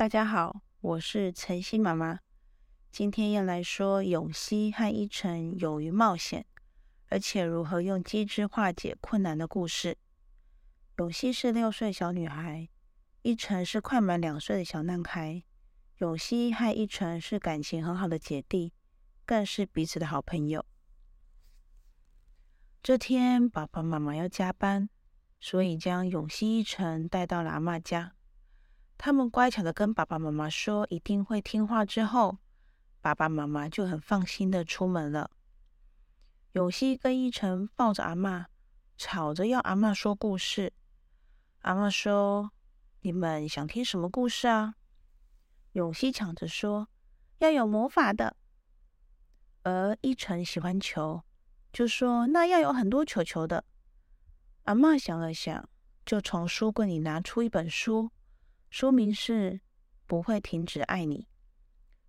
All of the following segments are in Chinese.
大家好，我是晨曦妈妈。今天要来说永熙和依晨勇于冒险，而且如何用机智化解困难的故事。永熙是六岁小女孩，依晨是快满两岁的小男孩。永熙和依晨是感情很好的姐弟，更是彼此的好朋友。这天，爸爸妈妈要加班，所以将永熙、依晨带到了阿妈家。他们乖巧的跟爸爸妈妈说一定会听话，之后爸爸妈妈就很放心的出门了。永熙跟依晨抱着阿妈，吵着要阿妈说故事。阿妈说：“你们想听什么故事啊？”永熙抢着说：“要有魔法的。”而依晨喜欢球，就说：“那要有很多球球的。”阿妈想了想，就从书柜里拿出一本书。说明是不会停止爱你。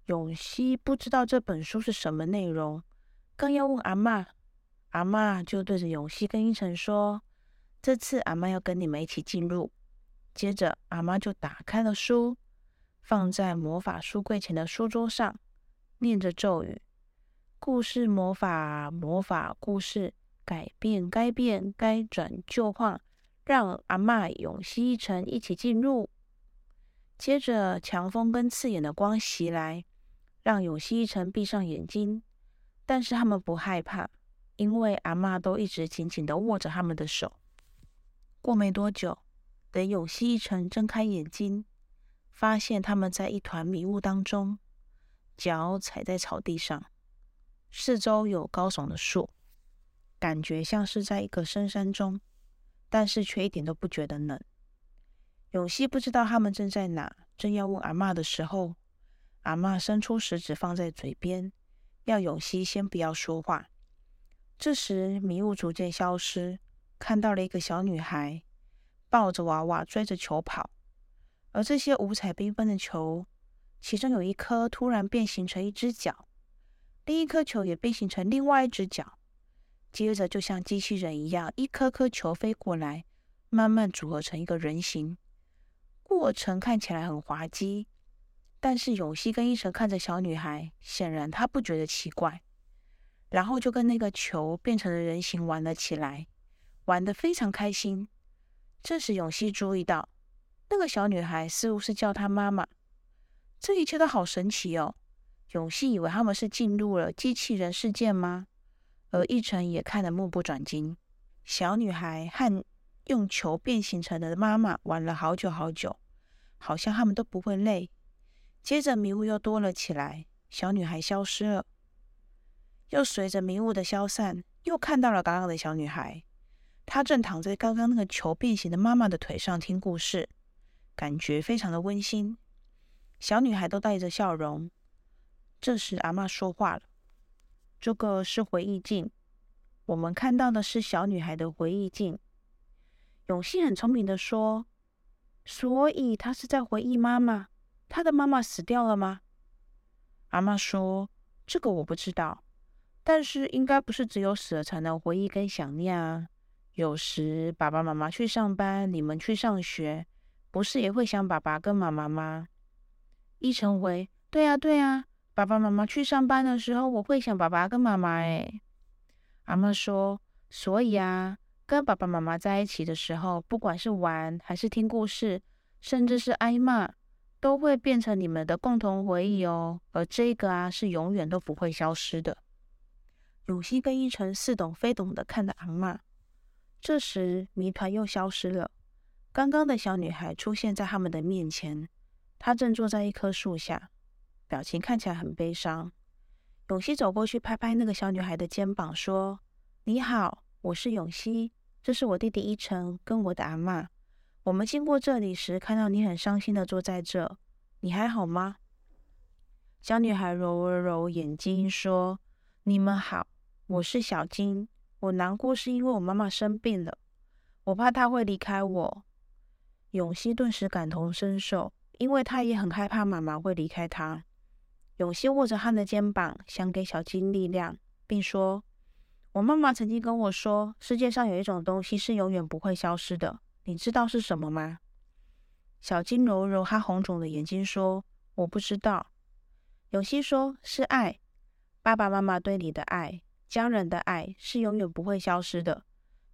永熙不知道这本书是什么内容，刚要问阿妈，阿妈就对着永熙跟依晨说：“这次阿妈要跟你们一起进入。”接着，阿妈就打开了书，放在魔法书柜前的书桌上，念着咒语：“故事魔法，魔法故事，改变该变，该转就换，让阿妈、永熙、一晨一起进入。”接着，强风跟刺眼的光袭来，让永熙一成闭上眼睛。但是他们不害怕，因为阿妈都一直紧紧的握着他们的手。过没多久，等永熙一成睁开眼睛，发现他们在一团迷雾当中，脚踩在草地上，四周有高耸的树，感觉像是在一个深山中，但是却一点都不觉得冷。永熙不知道他们正在哪，正要问阿妈的时候，阿妈伸出食指放在嘴边，要永熙先不要说话。这时迷雾逐渐消失，看到了一个小女孩抱着娃娃追着球跑，而这些五彩缤纷的球，其中有一颗突然变形成一只脚，另一颗球也变形成另外一只脚，接着就像机器人一样，一颗颗球飞过来，慢慢组合成一个人形。过程看起来很滑稽，但是永熙跟一晨看着小女孩，显然他不觉得奇怪，然后就跟那个球变成了人形玩了起来，玩得非常开心。这时永熙注意到，那个小女孩似乎是叫她妈妈。这一切都好神奇哦！永熙以为他们是进入了机器人世界吗？而一晨也看得目不转睛。小女孩和用球变形成的妈妈玩了好久好久。好像他们都不会累。接着迷雾又多了起来，小女孩消失了。又随着迷雾的消散，又看到了刚刚的小女孩。她正躺在刚刚那个球变形的妈妈的腿上听故事，感觉非常的温馨。小女孩都带着笑容。这时阿妈说话了：“这个是回忆镜，我们看到的是小女孩的回忆镜。”永熙很聪明的说。所以他是在回忆妈妈，他的妈妈死掉了吗？阿妈说：“这个我不知道，但是应该不是只有死了才能回忆跟想念啊。有时爸爸妈妈去上班，你们去上学，不是也会想爸爸跟妈妈吗？”一成回：“对呀对呀，爸爸妈妈去上班的时候，我会想爸爸跟妈妈。”哎，阿妈说：“所以啊。”跟爸爸妈妈在一起的时候，不管是玩还是听故事，甚至是挨骂，都会变成你们的共同回忆哦。而这个啊，是永远都不会消失的。永熙跟一晨似懂非懂的看着阿妈。这时谜团又消失了，刚刚的小女孩出现在他们的面前，她正坐在一棵树下，表情看起来很悲伤。永熙走过去拍拍那个小女孩的肩膀，说：“你好，我是永熙。”这是我弟弟一晨跟我的阿妈。我们经过这里时，看到你很伤心的坐在这，你还好吗？小女孩揉了揉眼睛，说：“你们好，我是小金。我难过是因为我妈妈生病了，我怕她会离开我。”永熙顿时感同身受，因为他也很害怕妈妈会离开他。永熙握着他的肩膀，想给小金力量，并说。我妈妈曾经跟我说，世界上有一种东西是永远不会消失的，你知道是什么吗？小金揉揉他红肿的眼睛，说：“我不知道。”永熙说：“是爱，爸爸妈妈对你的爱，家人的爱是永远不会消失的，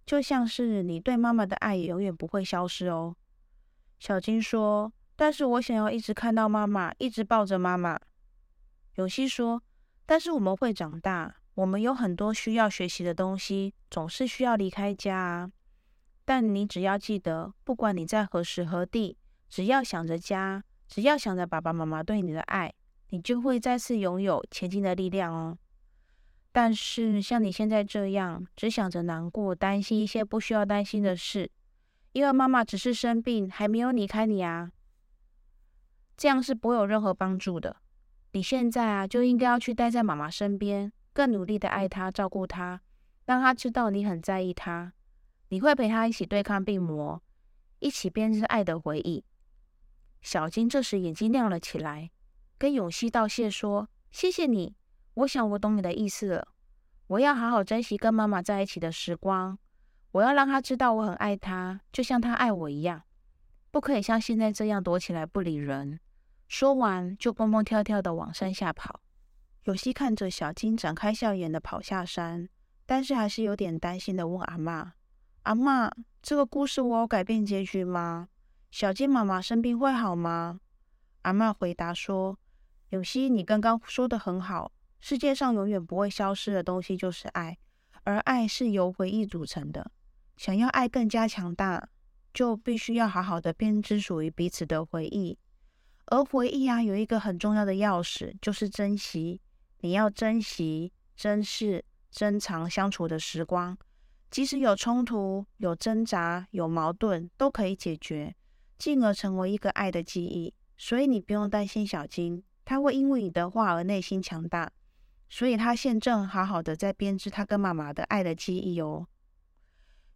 就像是你对妈妈的爱也永远不会消失哦。”小金说：“但是我想要一直看到妈妈，一直抱着妈妈。”永熙说：“但是我们会长大，我们有很多需要学习的东西，总是需要离开家啊。但你只要记得，不管你在何时何地。”只要想着家，只要想着爸爸妈妈对你的爱，你就会再次拥有前进的力量哦。但是像你现在这样，只想着难过、担心一些不需要担心的事，因为妈妈只是生病，还没有离开你啊，这样是不会有任何帮助的。你现在啊，就应该要去待在妈妈身边，更努力的爱他、照顾他，让他知道你很在意他，你会陪他一起对抗病魔，一起编织爱的回忆。小金这时眼睛亮了起来，跟永熙道谢说：“谢谢你，我想我懂你的意思了。我要好好珍惜跟妈妈在一起的时光，我要让他知道我很爱他，就像他爱我一样，不可以像现在这样躲起来不理人。”说完就蹦蹦跳跳的往山下跑。永希看着小金展开笑颜的跑下山，但是还是有点担心的问阿妈：“阿妈，这个故事我有改变结局吗？”小金妈妈生病会好吗？阿妈回答说：“永希，你刚刚说的很好。世界上永远不会消失的东西就是爱，而爱是由回忆组成的。想要爱更加强大，就必须要好好的编织属于彼此的回忆。而回忆啊，有一个很重要的钥匙，就是珍惜。你要珍惜、珍视、珍藏相处的时光，即使有冲突、有挣扎、有矛盾，都可以解决。”进而成为一个爱的记忆，所以你不用担心小金，他会因为你的话而内心强大，所以他现正好好的在编织他跟妈妈的爱的记忆哦。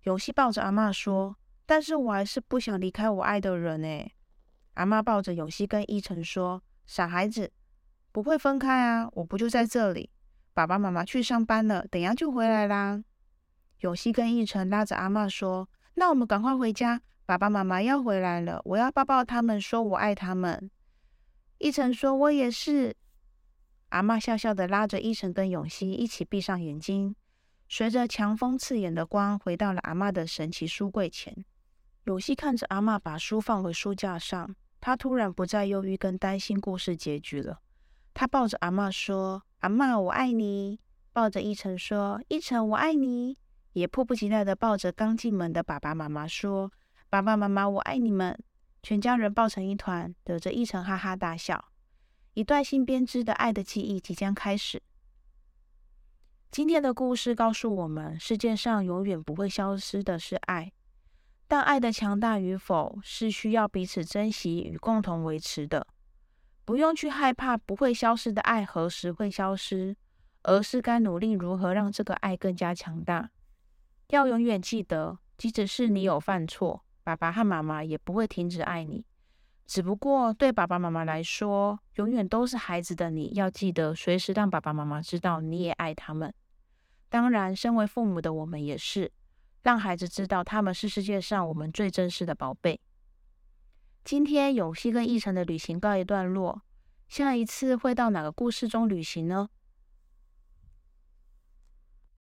永希抱着阿妈说：“但是我还是不想离开我爱的人诶。”阿妈抱着永希跟依晨说：“傻孩子，不会分开啊，我不就在这里？爸爸妈妈去上班了，等下就回来啦。”永熙跟奕晨拉着阿妈说：“那我们赶快回家。”爸爸妈妈要回来了，我要抱抱他们，说我爱他们。一晨说：“我也是。”阿妈笑笑的拉着一晨跟永熙一起闭上眼睛，随着强风刺眼的光，回到了阿妈的神奇书柜前。永熙看着阿妈把书放回书架上，他突然不再忧郁跟担心故事结局了。他抱着阿妈说：“阿妈，我爱你。”抱着一晨说：“一晨，我爱你。”也迫不及待的抱着刚进门的爸爸妈妈说。爸爸妈妈，我爱你们！全家人抱成一团，得着一层哈哈大笑。一段新编织的爱的记忆即将开始。今天的故事告诉我们，世界上永远不会消失的是爱，但爱的强大与否是需要彼此珍惜与共同维持的。不用去害怕不会消失的爱何时会消失，而是该努力如何让这个爱更加强大。要永远记得，即使是你有犯错。爸爸和妈妈也不会停止爱你，只不过对爸爸妈妈来说，永远都是孩子的你，要记得随时让爸爸妈妈知道你也爱他们。当然，身为父母的我们也是，让孩子知道他们是世界上我们最珍视的宝贝。今天永熙跟奕晨的旅行告一段落，下一次会到哪个故事中旅行呢？